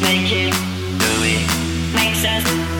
Make it, we got to